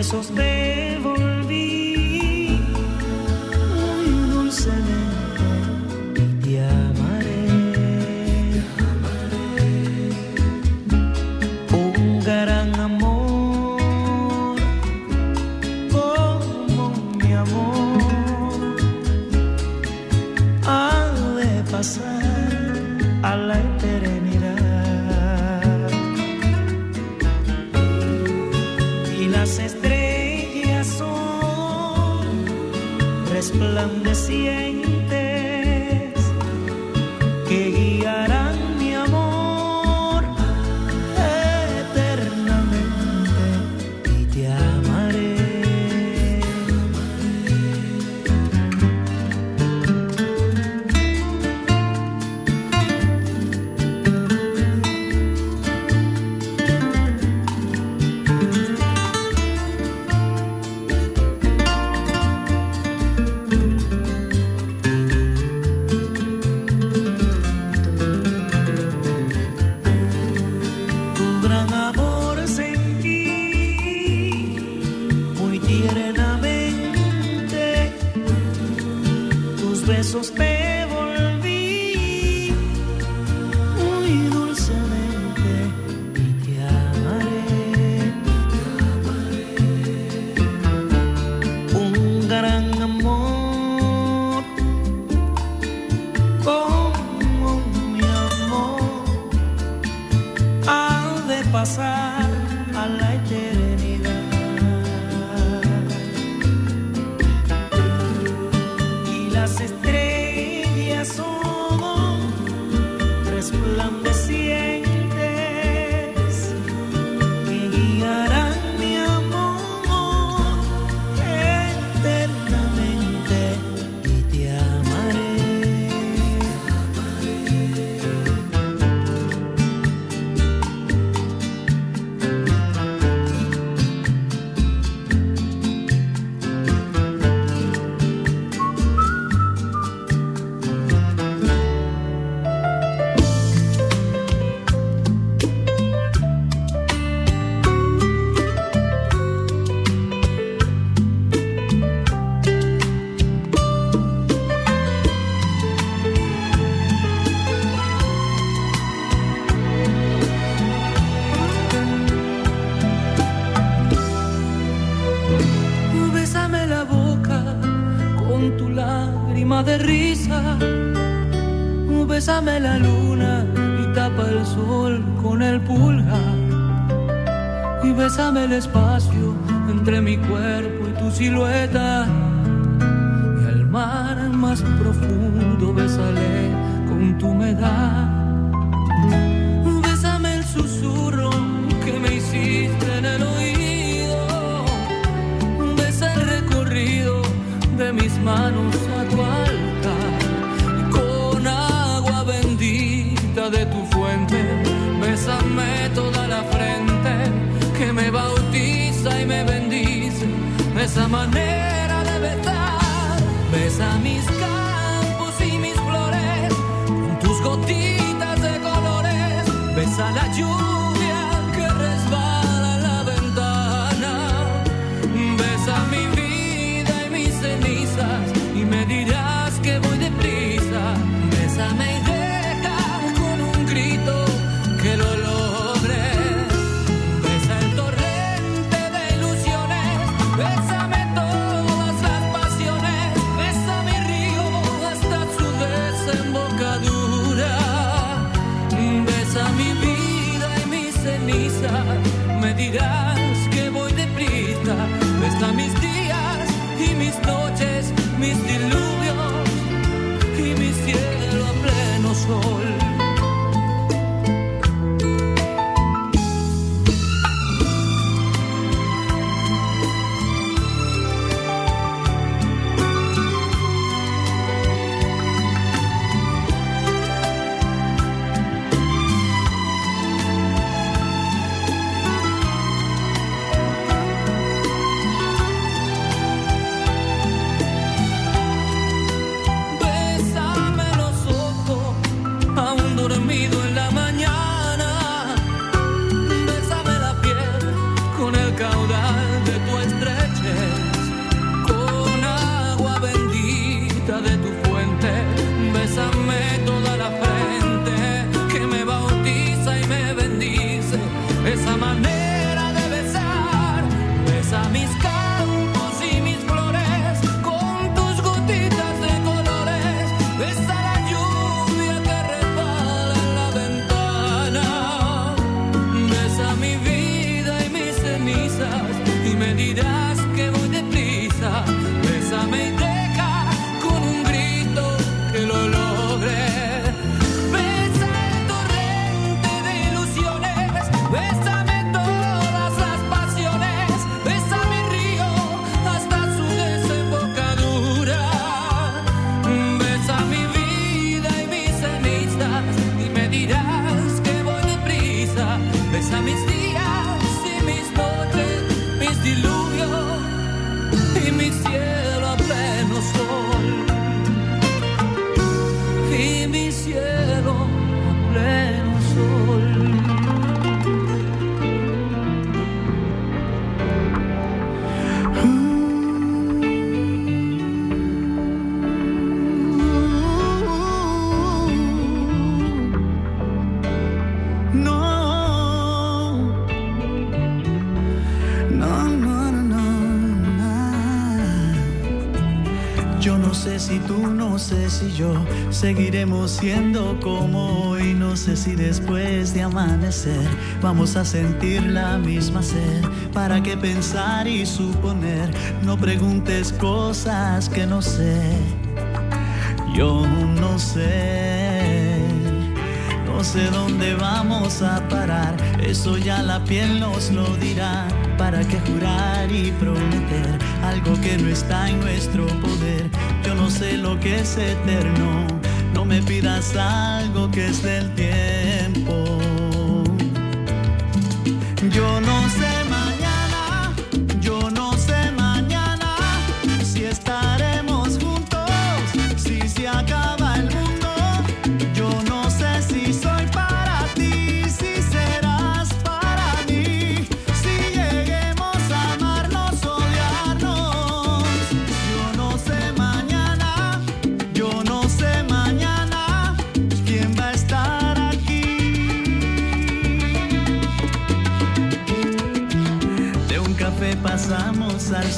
besos de Bésame la luna y tapa el sol con el pulgar. Y bésame el espacio entre mi cuerpo y tu silueta. Y al mar más profundo bésale con tu humedad. Bésame el susurro que me hiciste en el oído. Besa el recorrido de mis manos esa manera de besar, besa mis campos y mis flores, con tus gotitas de colores, besa la lluvia Seguiremos siendo como hoy, no sé si después de amanecer vamos a sentir la misma sed. ¿Para qué pensar y suponer? No preguntes cosas que no sé. Yo no sé. No sé dónde vamos a parar, eso ya la piel nos lo dirá. ¿Para qué jurar y prometer algo que no está en nuestro poder? Yo no sé lo que es eterno no me pidas algo que es del tiempo. Yo no sé.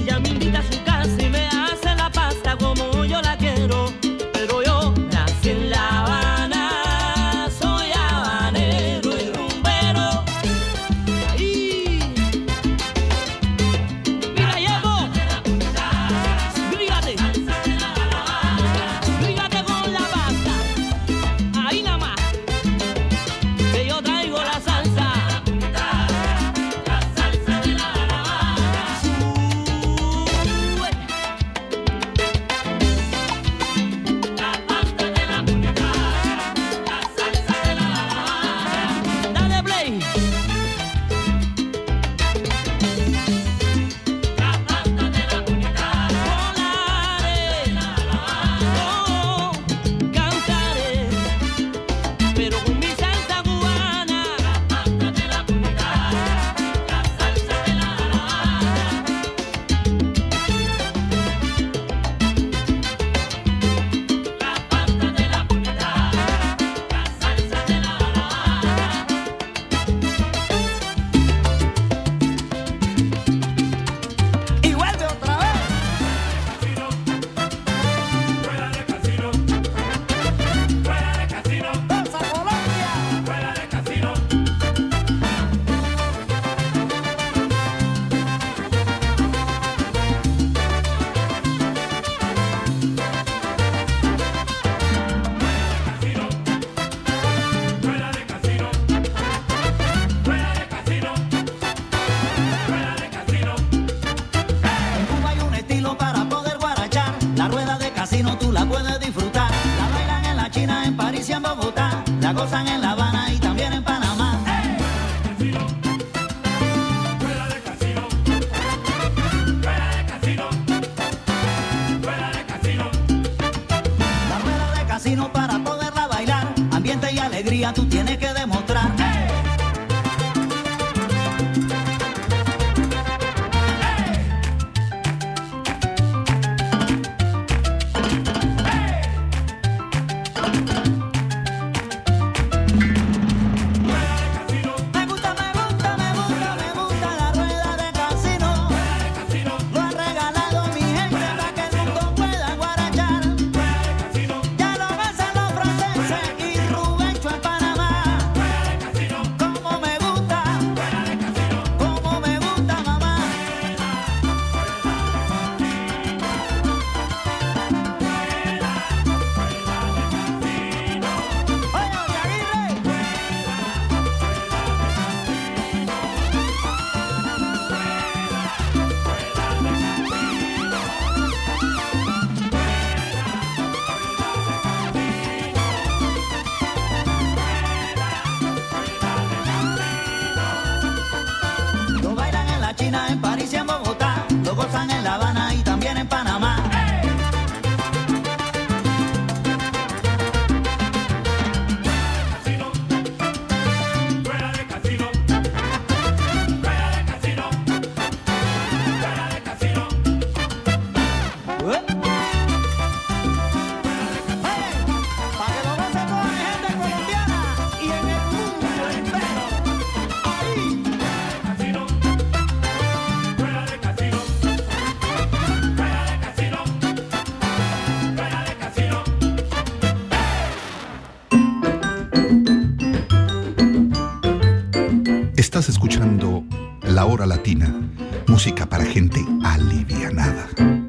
Para poderla tú tienes que demostrar. Hora Latina, música para gente alivianada.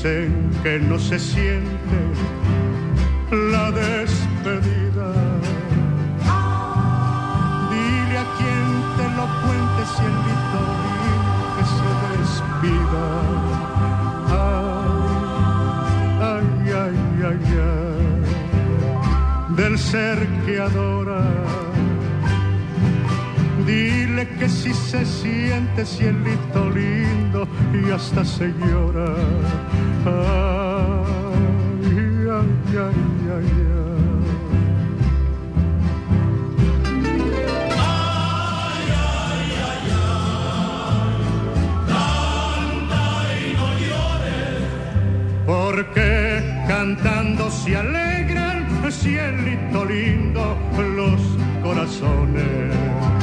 Dicen que no se siente la despedida. Dile a quien te lo cuente, cielito lindo, que se despida. Ay, ay, ay, ay, ay, del ser que adora. Dile que si se siente cielito lindo y hasta se llora. Porque cantando se alegran, cielito lindo, los corazones.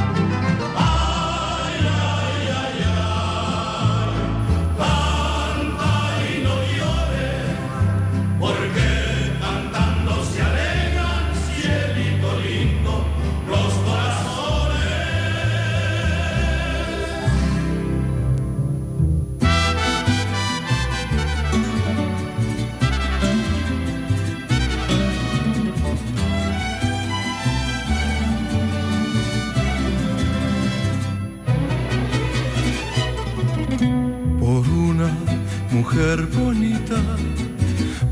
Mujer bonita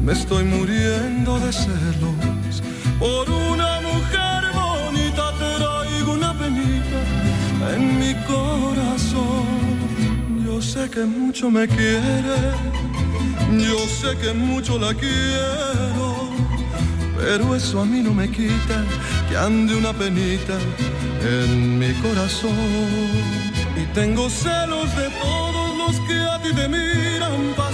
me estoy muriendo de celos. Por una mujer bonita traigo una penita en mi corazón. Yo sé que mucho me quiere, yo sé que mucho la quiero, pero eso a mí no me quita que ande una penita en mi corazón. Y tengo celos de todos los que a ti te miran pasar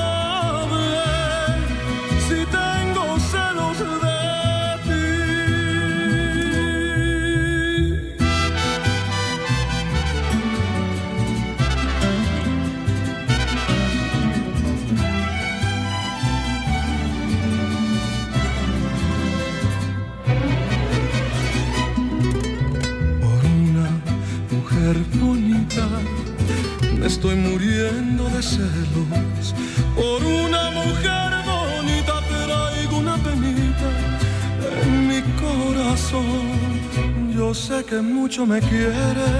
Me estoy muriendo de celos. Por una mujer bonita traigo una penita en mi corazón. Yo sé que mucho me quiere,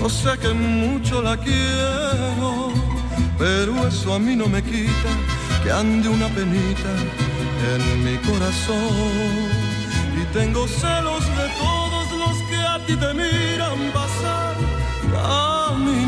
yo sé que mucho la quiero, pero eso a mí no me quita que ande una penita en mi corazón. Y tengo celos de todos los que a ti te miran pasar caminando.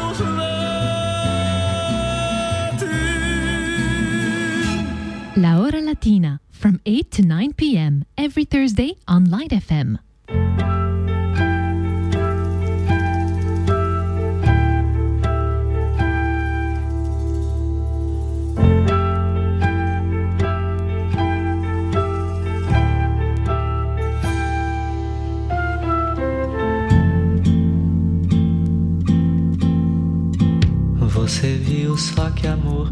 La Hora Latina from 8 to 9 p.m. every Thursday on Light FM. Você viu só que amor,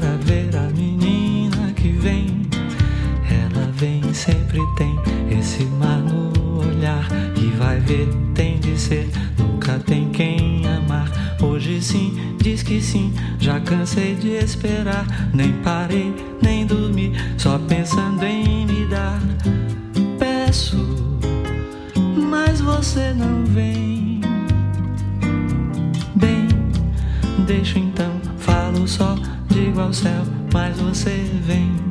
sempre tem esse mar no olhar. E vai ver, tem de ser, nunca tem quem amar. Hoje sim, diz que sim, já cansei de esperar. Nem parei, nem dormi, só pensando em me dar. Peço, mas você não vem. Bem, deixo então, falo só, digo ao céu, mas você vem.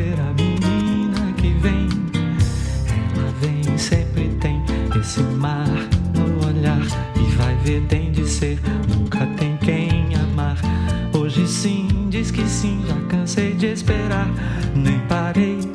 voltarei.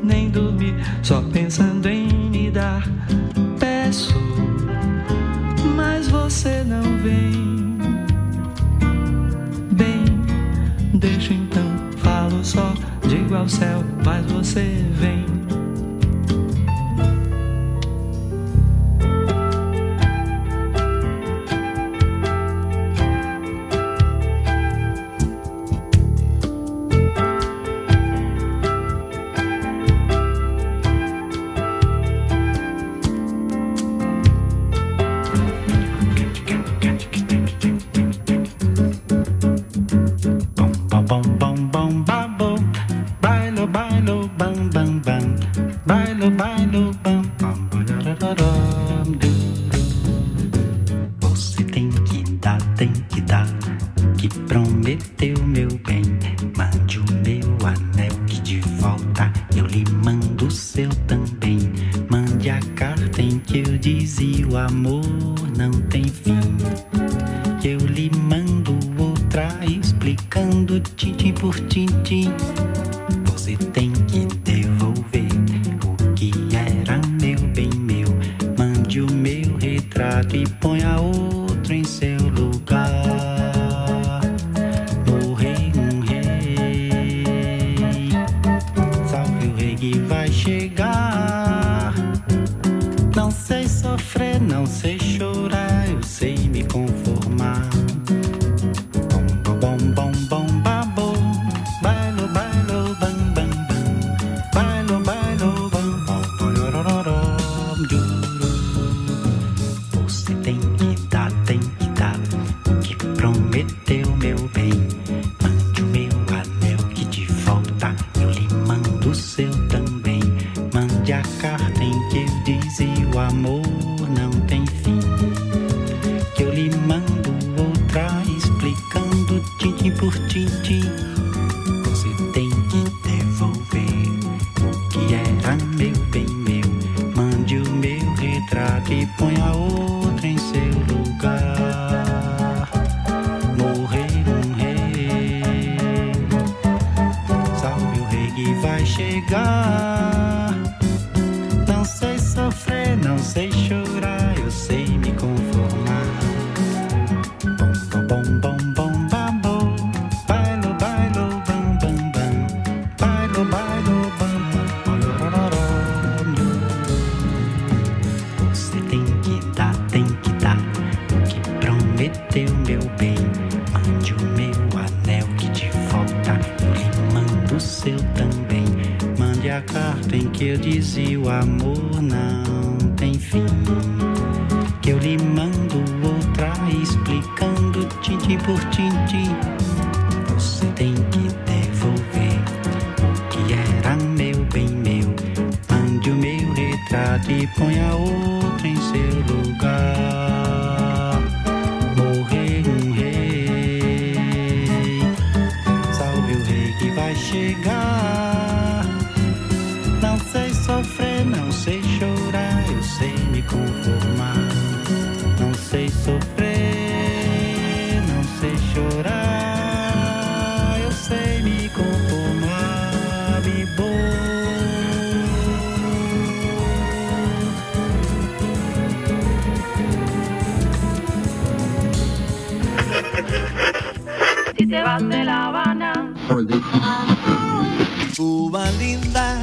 sofrer, não sei chorar, eu sei me conformar, me boa. Si te vas de La Habana, Cuba linda